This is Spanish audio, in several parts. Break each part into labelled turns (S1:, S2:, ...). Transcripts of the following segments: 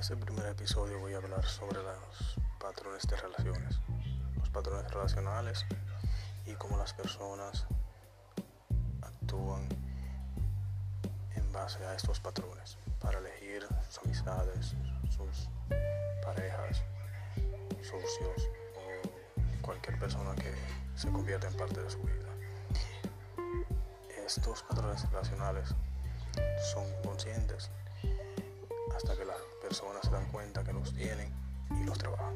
S1: este primer episodio voy a hablar sobre los patrones de relaciones, los patrones relacionales y cómo las personas actúan en base a estos patrones para elegir sus amistades, sus parejas, socios o cualquier persona que se convierta en parte de su vida. Estos patrones relacionales son conscientes hasta que las personas se dan cuenta que los tienen y los trabajan.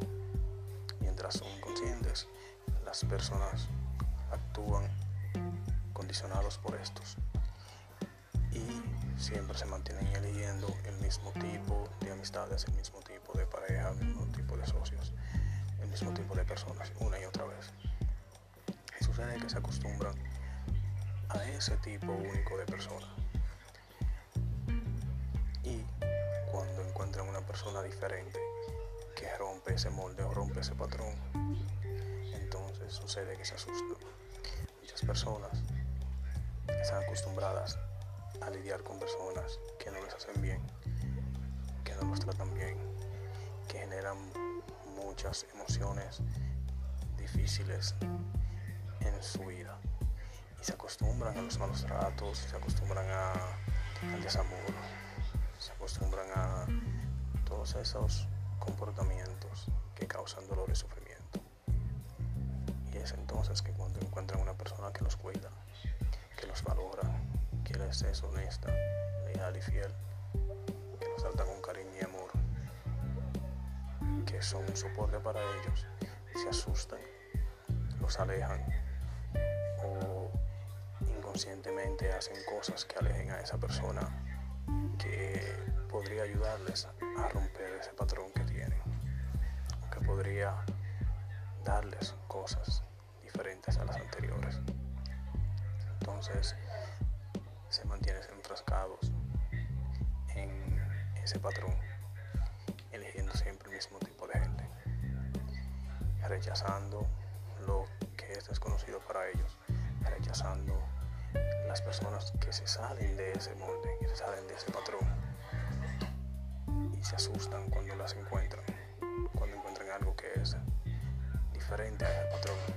S1: Mientras son conscientes, las personas actúan condicionados por estos y siempre se mantienen eligiendo el mismo tipo de amistades, el mismo tipo de pareja, el mismo tipo de socios, el mismo tipo de personas una y otra vez. Y sucede que se acostumbran a ese tipo único de personas persona diferente que rompe ese molde o rompe ese patrón, entonces sucede que se asustan. Muchas personas están acostumbradas a lidiar con personas que no les hacen bien, que no los tratan bien, que generan muchas emociones difíciles en su vida. Y se acostumbran a los malos tratos, se acostumbran a, al desamor, todos esos comportamientos que causan dolor y sufrimiento. Y es entonces que cuando encuentran una persona que los cuida, que los valora, que les es honesta, leal y fiel, que los trata con cariño y amor, que son un soporte para ellos, se asustan, los alejan o inconscientemente hacen cosas que alejen a esa persona que podría ayudarles a romper darles cosas diferentes a las anteriores. Entonces se mantienen enfrascados en ese patrón, eligiendo siempre el mismo tipo de gente, rechazando lo que es desconocido para ellos, rechazando las personas que se salen de ese molde, que se salen de ese patrón se asustan cuando las encuentran, que es diferente al patrón.